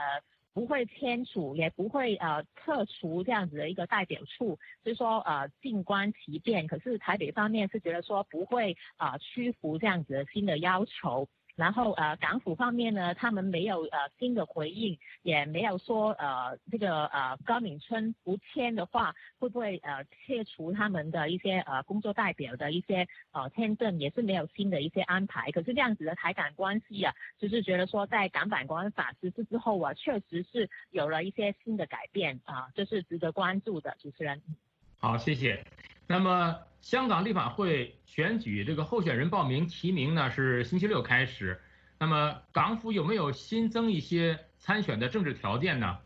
S18: 不会签署，也不会呃撤除这样子的一个代表处，所以说呃静观其变。可是台北方面是觉得说不会啊屈服这样子的新的要求。然后呃港府方面呢，他们没有呃新的回应，也没有说呃这个呃高敏春不签的话，会不会呃切除他们的一些呃工作代表的一些呃签证，也是没有新的一些安排。可是这样子的台港关系啊，就是觉得说在港版国安法实施之后啊，确实是有了一些新的改变啊，这是值得关注的。主持人，
S17: 好，谢谢。那么。香港立法会选举这个候选人报名提名呢，是星期六开始。那么港府有没有新增一些参选的政治条件呢？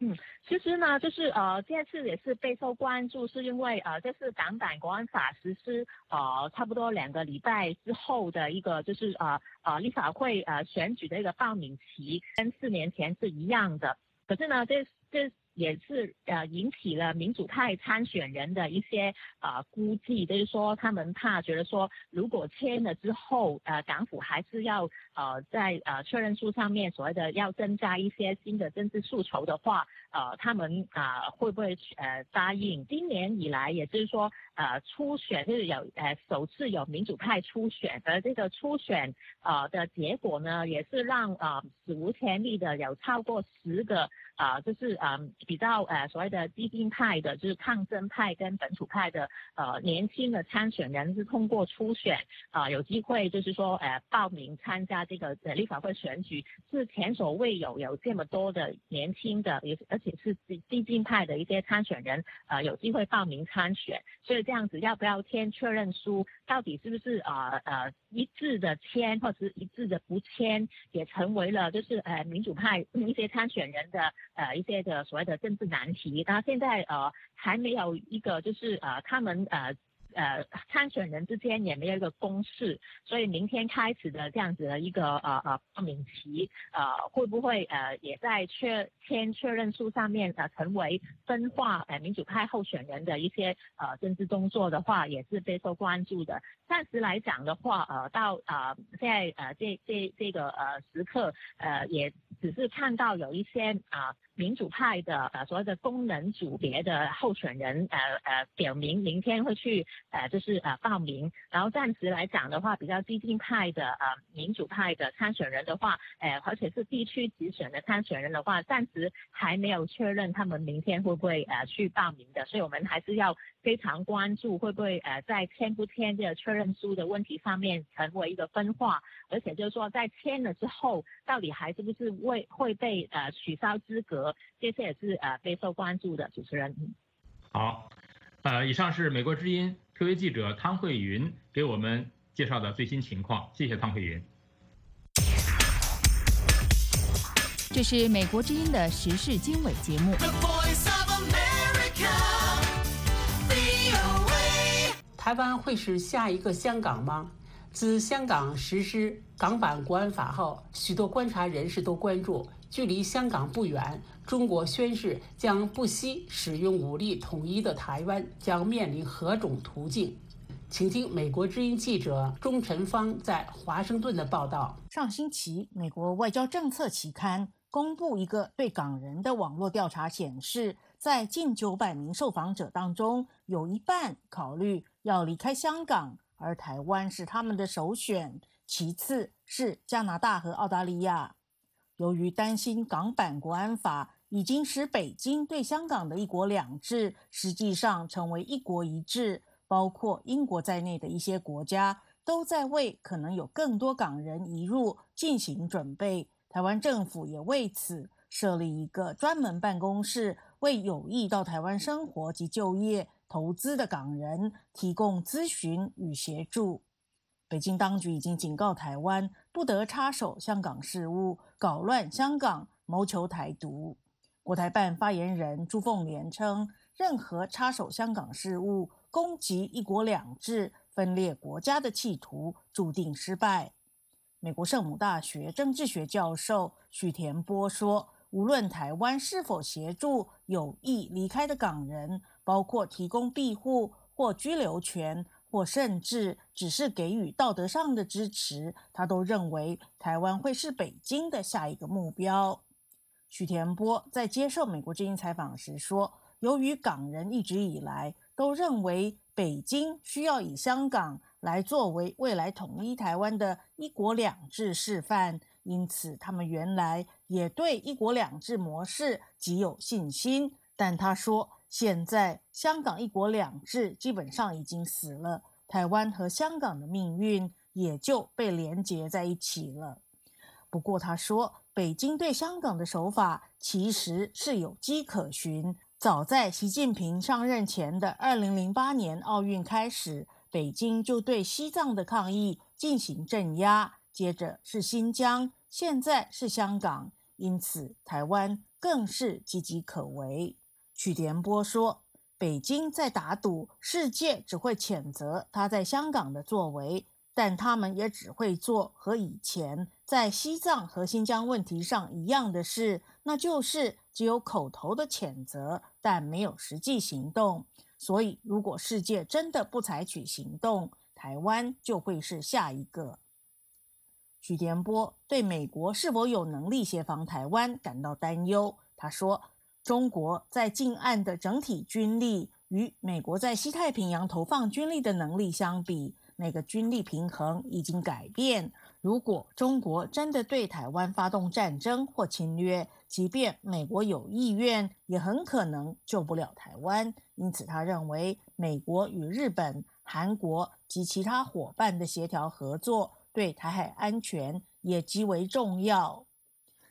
S18: 嗯，其实呢，就是呃，这次也是备受关注，是因为呃，这是港版国安法实施呃差不多两个礼拜之后的一个，就是呃呃立法会呃选举的一个报名期，跟四年前是一样的。可是呢，这这。也是呃引起了民主派参选人的一些呃估计，就是说他们怕觉得说，如果签了之后，呃港府还是要呃在呃确认书上面所谓的要增加一些新的政治诉求的话，呃他们啊会不会呃答应？今年以来，也就是说呃初选就是有呃首次有民主派初选，而这个初选呃的结果呢，也是让呃史无前例的有超过十个啊就是嗯。比较呃所谓的激进派的，就是抗争派跟本土派的呃年轻的参选人是通过初选啊有机会就是说呃报名参加这个呃立法会选举，是前所未有有这么多的年轻的也而且是激激进派的一些参选人呃有机会报名参选，所以这样子要不要签确认书，到底是不是呃呃一致的签或者是一致的不签，也成为了就是呃民主派 一些参选人的呃一些的所谓的。政治难题，那现在呃还没有一个就是呃他们呃呃参选人之间也没有一个公示，所以明天开始的这样子的一个呃呃报名期，呃会不会呃也在确签确认书上面呃成为分化呃民主派候选人的一些呃政治动作的话，也是备受关注的。暂时来讲的话，呃到呃现在呃这这这个呃时刻呃也只是看到有一些啊。民主派的呃所谓的功能组别的候选人呃呃表明明天会去呃就是呃报名，然后暂时来讲的话，比较激进派的呃民主派的参选人的话，呃而且是地区直选的参选人的话，暂时还没有确认他们明天会不会呃去报名的，所以我们还是要非常关注会不会呃在签不签这个确认书的问题上面成为一个分化，而且就是说在签了之后，到底还是不是会会被呃取消资格。这次也是呃备受关注的主持人。
S17: 好，呃，以上是美国之音特约记者汤慧云给我们介绍的最新情况，谢谢汤慧云。
S3: 这是美国之音的时事经纬节目。
S4: 台湾会是下一个香港吗？自香港实施港版国安法后，许多观察人士都关注。距离香港不远，中国宣誓将不惜使用武力统一的台湾将面临何种途径？请听美国之音记者钟晨芳在华盛顿的报道。
S19: 上星期，美国外交政策期刊公布一个对港人的网络调查，显示，在近九百名受访者当中，有一半考虑要离开香港，而台湾是他们的首选，其次是加拿大和澳大利亚。由于担心港版国安法已经使北京对香港的一国两制实际上成为一国一制，包括英国在内的一些国家都在为可能有更多港人移入进行准备。台湾政府也为此设立一个专门办公室，为有意到台湾生活及就业、投资的港人提供咨询与协助。北京当局已经警告台湾不得插手香港事务，搞乱香港，谋求台独。国台办发言人朱凤莲称，任何插手香港事务、攻击“一国两制”、分裂国家的企图，注定失败。美国圣母大学政治学教授许田波说：“无论台湾是否协助有意离开的港人，包括提供庇护或居留权。”或甚至只是给予道德上的支持，他都认为台湾会是北京的下一个目标。许田波在接受美国之音采访时说：“由于港人一直以来都认为北京需要以香港来作为未来统一台湾的一国两制示范，因此他们原来也对一国两制模式极有信心。”但他说。现在香港一国两制基本上已经死了，台湾和香港的命运也就被连结在一起了。不过他说，北京对香港的手法其实是有迹可循。早在习近平上任前的二零零八年奥运开始，北京就对西藏的抗议进行镇压，接着是新疆，现在是香港，因此台湾更是岌岌可危。许田波说：“北京在打赌，世界只会谴责他在香港的作为，但他们也只会做和以前在西藏和新疆问题上一样的事，那就是只有口头的谴责，但没有实际行动。所以，如果世界真的不采取行动，台湾就会是下一个。”许田波对美国是否有能力协防台湾感到担忧。他说。中国在近岸的整体军力与美国在西太平洋投放军力的能力相比，那个军力平衡已经改变。如果中国真的对台湾发动战争或侵略，即便美国有意愿，也很可能救不了台湾。因此，他认为美国与日本、韩国及其他伙伴的协调合作对台海安全也极为重要。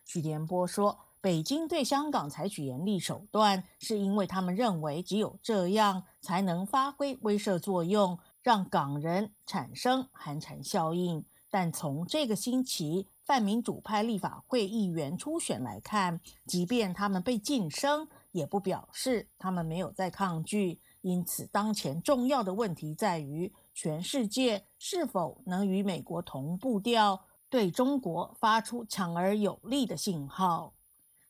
S19: 许田波说。北京对香港采取严厉手段，是因为他们认为只有这样才能发挥威慑作用，让港人产生寒蝉效应。但从这个星期泛民主派立法会议员初选来看，即便他们被晋升，也不表示他们没有在抗拒。因此，当前重要的问题在于，全世界是否能与美国同步调，对中国发出强而有力的信号。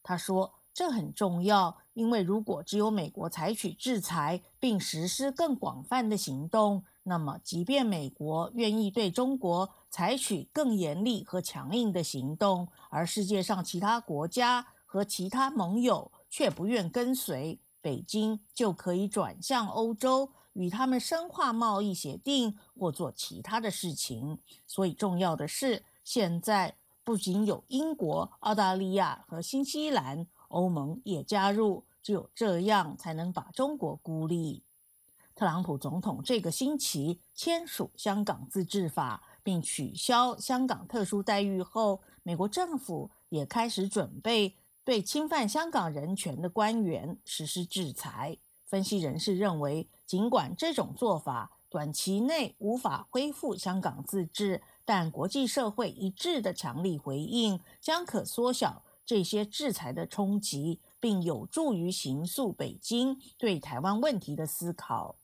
S19: 他说。这很重要，因为如果只有美国采取制裁并实施更广泛的行动，那么即便美国愿意对中国采取更严厉和强硬的行动，而世界上其他国家和其他盟友却不愿跟随，北京就可以转向欧洲，与他们深化贸易协定或做其他的事情。所以，重要的是，现在不仅有英国、澳大利亚和新西兰。欧盟也加入，只有这样才能把中国孤立。特朗普总统这个星期签署香港自治法，并取消香港特殊待遇后，美国政府也开始准备对侵犯香港人权的官员实施制裁。分析人士认为，尽管这种做法短期内无法恢复香港自治，但国际社会一致的强力回应将可缩小。这些制裁的冲击，并有助于形塑北京对台湾问题的思考。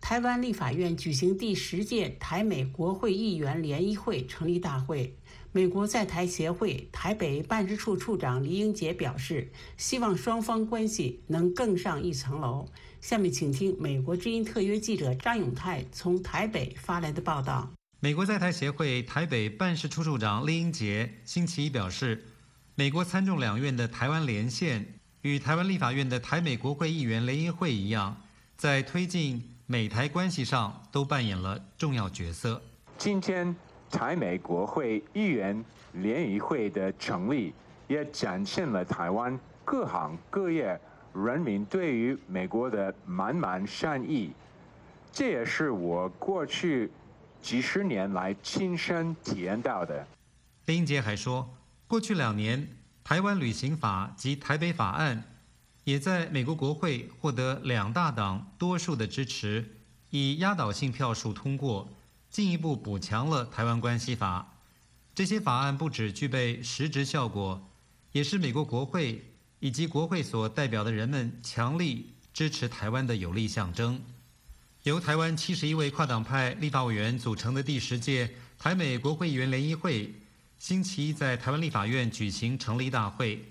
S4: 台湾立法院举行第十届台美国会议员联谊会成立大会，美国在台协会台北办事处处长李英杰表示，希望双方关系能更上一层楼。下面请听美国之音特约记者张永泰从台北发来的报道。
S20: 美国在台协会台北办事处处长厉英杰星期一表示，美国参众两院的台湾连线与台湾立法院的台美国会议员联谊会一样，在推进美台关系上都扮演了重要角色。
S21: 今天台美国会议员联谊会的成立，也展现了台湾各行各业人民对于美国的满满善意。这也是我过去。几十年来亲身体验到的。
S20: 林英杰还说，过去两年《台湾旅行法》及《台北法案》也在美国国会获得两大党多数的支持，以压倒性票数通过，进一步补强了《台湾关系法》。这些法案不只具备实质效果，也是美国国会以及国会所代表的人们强力支持台湾的有力象征。由台湾七十一位跨党派立法委员组成的第十届台美国会议员联谊会，星期一在台湾立法院举行成立大会，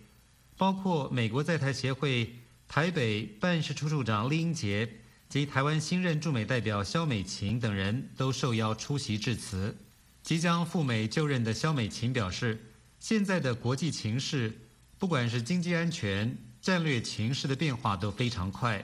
S20: 包括美国在台协会台北办事处处长厉英杰及台湾新任驻美代表肖美琴等人都受邀出席致辞。即将赴美就任的肖美琴表示，现在的国际情势，不管是经济安全、战略情势的变化都非常快，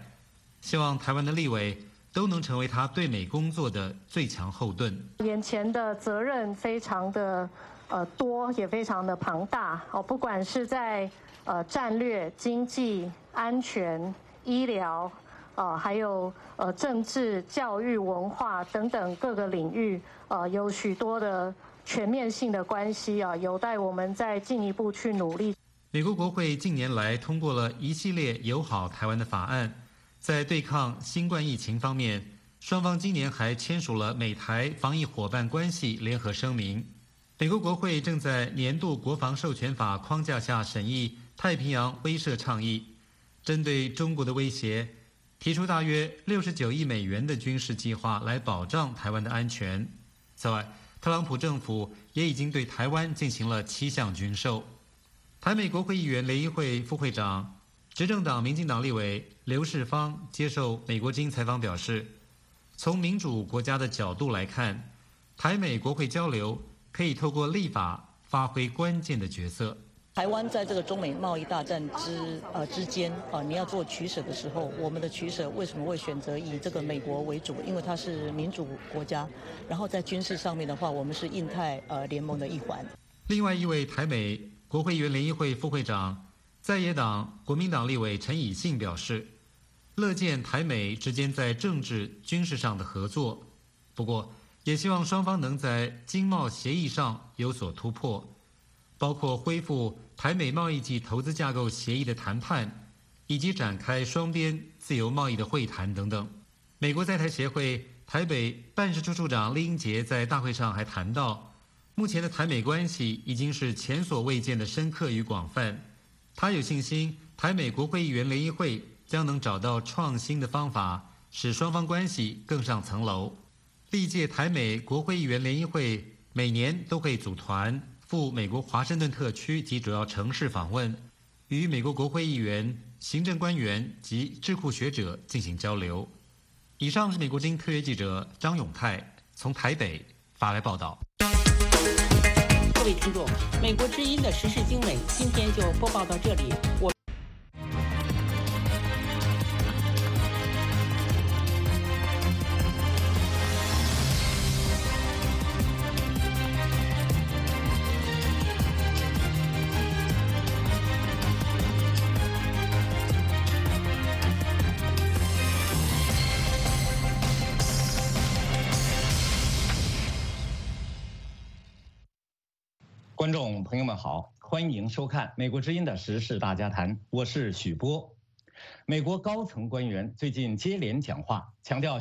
S20: 希望台湾的立委。都能成为他对美工作的最强后盾。
S22: 眼前的责任非常的呃多，也非常的庞大哦，不管是在呃战略、经济、安全、医疗，呃还有呃政治、教育、文化等等各个领域，呃有许多的全面性的关系啊，有待我们再进一步去努力。
S20: 美国国会近年来通过了一系列友好台湾的法案。在对抗新冠疫情方面，双方今年还签署了美台防疫伙伴关系联合声明。美国国会正在年度国防授权法框架下审议太平洋威慑倡议，针对中国的威胁，提出大约六十九亿美元的军事计划来保障台湾的安全。此外，特朗普政府也已经对台湾进行了七项军售。台美国会议员联谊会副会长。执政党民进党立委刘世芳接受美国《金》采访表示，从民主国家的角度来看，台美国会交流可以透过立法发挥关键的角色。
S23: 台湾在这个中美贸易大战之呃之间啊，你要做取舍的时候，我们的取舍为什么会选择以这个美国为主？因为它是民主国家，然后在军事上面的话，我们是印太呃联盟的一环。
S20: 另外一位台美国会议员联谊会副会长。在野党国民党立委陈以信表示，乐见台美之间在政治、军事上的合作，不过也希望双方能在经贸协议上有所突破，包括恢复台美贸易及投资架构协议的谈判，以及展开双边自由贸易的会谈等等。美国在台协会台北办事处处长厉英杰在大会上还谈到，目前的台美关系已经是前所未见的深刻与广泛。他有信心，台美国会议员联谊会将能找到创新的方法，使双方关系更上层楼。历届台美国会议员联谊会每年都会组团赴美国华盛顿特区及主要城市访问，与美国国会议员、行政官员及智库学者进行交流。以上是美国之音特约记者张永泰从台北发来报道。
S4: 各位听众，美国之音的时事经纬今天就播报到这里。我。
S24: 观众朋友们好，欢迎收看《美国之音》的时事大家谈，我是许波。美国高层官员最近接连讲话，强调。